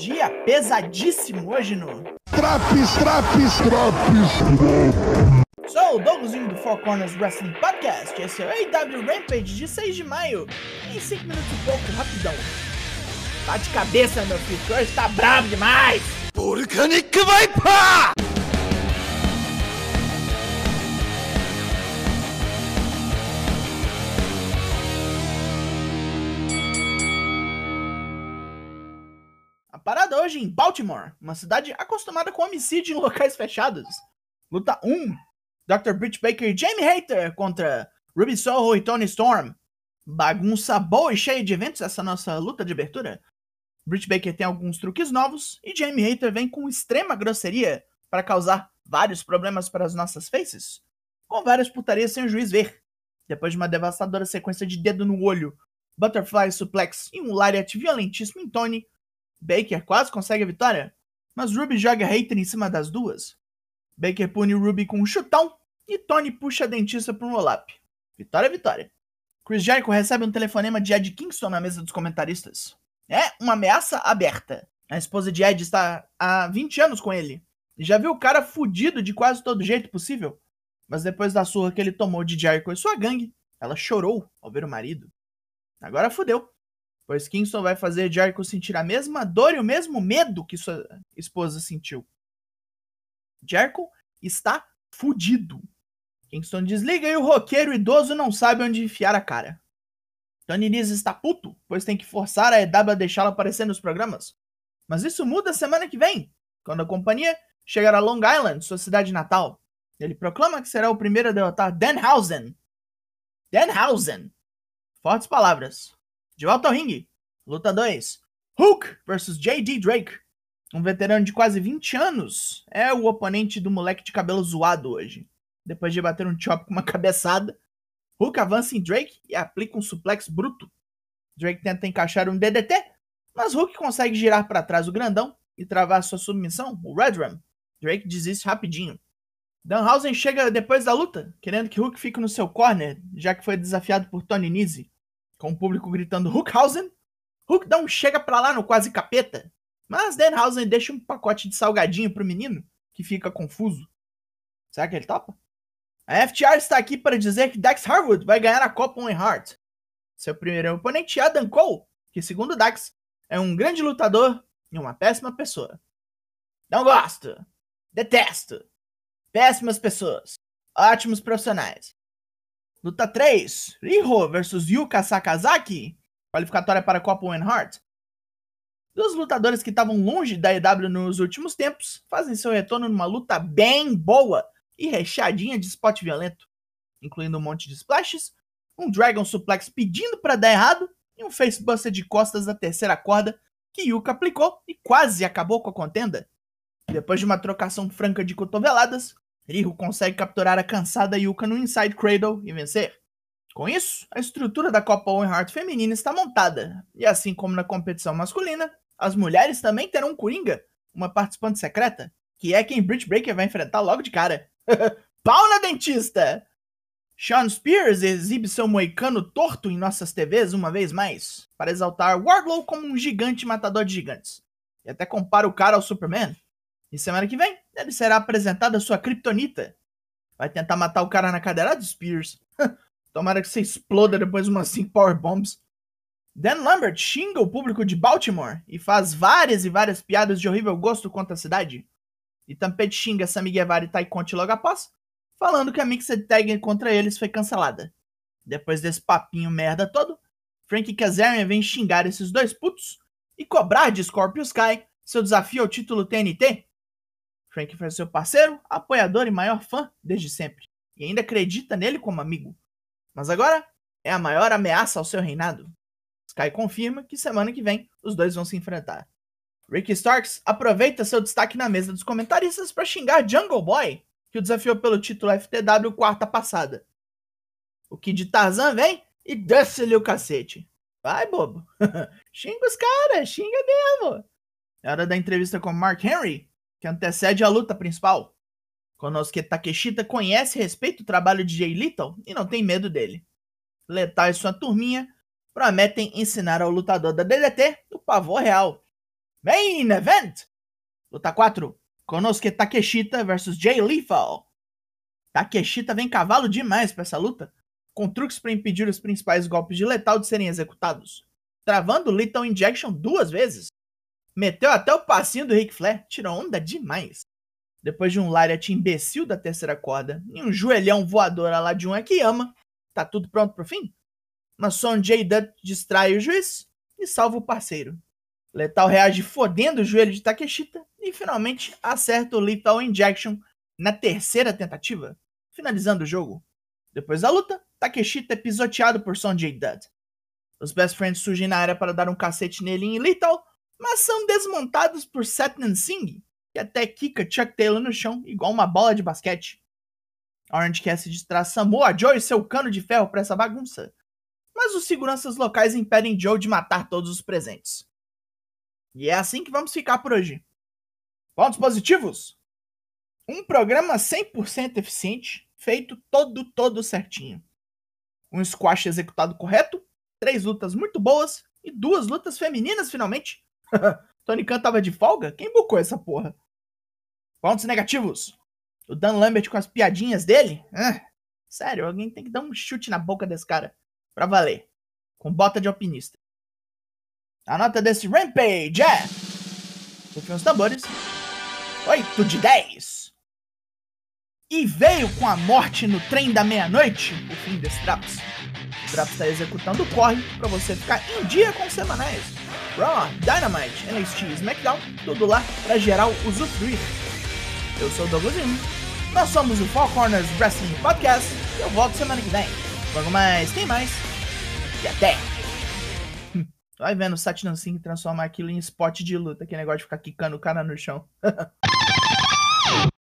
Dia pesadíssimo hoje no. Traps, traps, traps. Sou o Douglasinho do Four Corners Wrestling Podcast. Esse é o AW Rampage de 6 de maio. Em 5 minutos e pouco, rapidão. Bate cabeça, meu filho, hoje tá bravo demais. Volcanic Viper! Hoje em Baltimore, uma cidade acostumada com homicídio em locais fechados. Luta 1: Dr. Britt Baker e Jamie Hater contra Ruby Soho e Tony Storm. Bagunça boa e cheia de eventos essa nossa luta de abertura. Britt Baker tem alguns truques novos e Jamie Hater vem com extrema grosseria para causar vários problemas para as nossas faces, com várias putarias sem o juiz ver. Depois de uma devastadora sequência de dedo no olho, Butterfly Suplex e um Lariat violentíssimo em Tony, Baker quase consegue a vitória, mas Ruby joga Hater em cima das duas. Baker pune Ruby com um chutão e Tony puxa a dentista para um roll-up. Vitória, vitória. Chris Jericho recebe um telefonema de Ed Kingston na mesa dos comentaristas. É uma ameaça aberta. A esposa de Ed está há 20 anos com ele. E já viu o cara fudido de quase todo jeito possível. Mas depois da surra que ele tomou de Jericho e sua gangue, ela chorou ao ver o marido. Agora fudeu pois Kingston vai fazer Jericho sentir a mesma dor e o mesmo medo que sua esposa sentiu. Jericho está fudido. Kingston desliga e o roqueiro idoso não sabe onde enfiar a cara. Tony Nese está puto, pois tem que forçar a EW a deixá-lo aparecer nos programas. Mas isso muda semana que vem, quando a companhia chegar a Long Island, sua cidade natal. Ele proclama que será o primeiro a derrotar Danhausen. Danhausen. Fortes palavras. De volta ao ringue. Luta 2. Hook versus J.D. Drake. Um veterano de quase 20 anos é o oponente do moleque de cabelo zoado hoje. Depois de bater um chop com uma cabeçada, Hook avança em Drake e aplica um suplex bruto. Drake tenta encaixar um DDT, mas Hook consegue girar para trás o grandão e travar sua submissão, o Red Ram. Drake desiste rapidinho. Danhausen chega depois da luta, querendo que Hook fique no seu corner, já que foi desafiado por Tony Nese com o público gritando Hookhausen. Hook dá um chega pra lá no quase capeta, mas Denhausen deixa um pacote de salgadinho pro menino, que fica confuso. Será que ele topa? A FTR está aqui para dizer que Dax Harwood vai ganhar a Copa One Heart. Seu primeiro oponente é Adam Cole, que segundo Dax é um grande lutador e uma péssima pessoa. Não gosto. Detesto. Péssimas pessoas. Ótimos profissionais. Luta 3: Riho versus Yuka Sakazaki, qualificatória para Copa One Heart. Dos lutadores que estavam longe da EW nos últimos tempos fazem seu retorno numa luta bem boa e recheadinha de spot violento, incluindo um monte de splashes, um Dragon Suplex pedindo para dar errado e um facebuster de costas da terceira corda que Yuka aplicou e quase acabou com a contenda. Depois de uma trocação franca de cotoveladas, Riho consegue capturar a cansada Yuka no Inside Cradle e vencer. Com isso, a estrutura da Copa Owen Hart feminina está montada, e assim como na competição masculina, as mulheres também terão um Coringa, uma participante secreta, que é quem Britt Breaker vai enfrentar logo de cara. Pau na dentista! Sean Spears exibe seu moicano torto em nossas TVs uma vez mais, para exaltar Wardlow como um gigante matador de gigantes. E até compara o cara ao Superman. E semana que vem, ele será apresentada a sua Kryptonita. Vai tentar matar o cara na cadeira de Spears. Tomara que você exploda depois de umas 5 Power Bombs. Dan Lambert xinga o público de Baltimore e faz várias e várias piadas de horrível gosto contra a cidade. E Tampete xinga Sammy Guevara e Tai Conte logo após, falando que a Mixed Tag contra eles foi cancelada. Depois desse papinho merda todo, Frank Kazarian vem xingar esses dois putos e cobrar de Scorpio Sky seu desafio ao título TNT Frank foi seu parceiro, apoiador e maior fã desde sempre, e ainda acredita nele como amigo. Mas agora é a maior ameaça ao seu reinado. Sky confirma que semana que vem os dois vão se enfrentar. Ricky Starks aproveita seu destaque na mesa dos comentaristas para xingar Jungle Boy, que o desafiou pelo título FTW quarta passada. O Kid Tarzan vem e desce-lhe o cacete. Vai, bobo. xinga os caras, xinga mesmo. É hora da entrevista com Mark Henry, que antecede a luta principal. Konosuke Takeshita conhece e respeita o trabalho de Jay Little e não tem medo dele. Letal e sua turminha prometem ensinar ao lutador da DDT o pavor real. Main Event! Luta 4. Konosuke Takeshita versus Jay Lethal. Takeshita vem cavalo demais pra essa luta, com truques para impedir os principais golpes de Letal de serem executados, travando o Lethal Injection duas vezes. Meteu até o passinho do Ric Flair, tirou onda demais. Depois de um Lariat imbecil da terceira corda e um joelhão voador lá de um Akiyama, tá tudo pronto pro fim? Mas Sonjay Dutt distrai o juiz e salva o parceiro. Letal reage fodendo o joelho de Takeshita e finalmente acerta o Lethal Injection na terceira tentativa, finalizando o jogo. Depois da luta, Takeshita é pisoteado por Sonjay Dutt. Os Best Friends surgem na área para dar um cacete nele em Lethal, mas são desmontados por Satnam Singh, que até quica Chuck Taylor no chão igual uma bola de basquete. Orange Cassidy traz Samoa Joe e seu cano de ferro para essa bagunça, mas os seguranças locais impedem Joe de matar todos os presentes. E é assim que vamos ficar por hoje. Pontos positivos? Um programa 100% eficiente, feito todo, todo certinho. Um squash executado correto, três lutas muito boas e duas lutas femininas finalmente. Tony Khan tava de folga? Quem bucou essa porra? Pontos negativos. O Dan Lambert com as piadinhas dele? Ah, sério, alguém tem que dar um chute na boca desse cara. Pra valer. Com bota de alpinista. A nota desse Rampage é. Rufem os tambores. 8 de 10. E veio com a morte no trem da meia-noite o fim desse Traps. O Traps está executando o corre para você ficar em dia com os semanais. Raw, Dynamite, NXT e SmackDown, tudo lá para geral usufruir. Eu sou o Douglas Nós somos o Four Corners Wrestling Podcast e eu volto semana que vem. Logo mais, tem mais. E até! Vai vendo o Satnam transformar aquilo em spot de luta, que negócio de ficar quicando o cara no chão.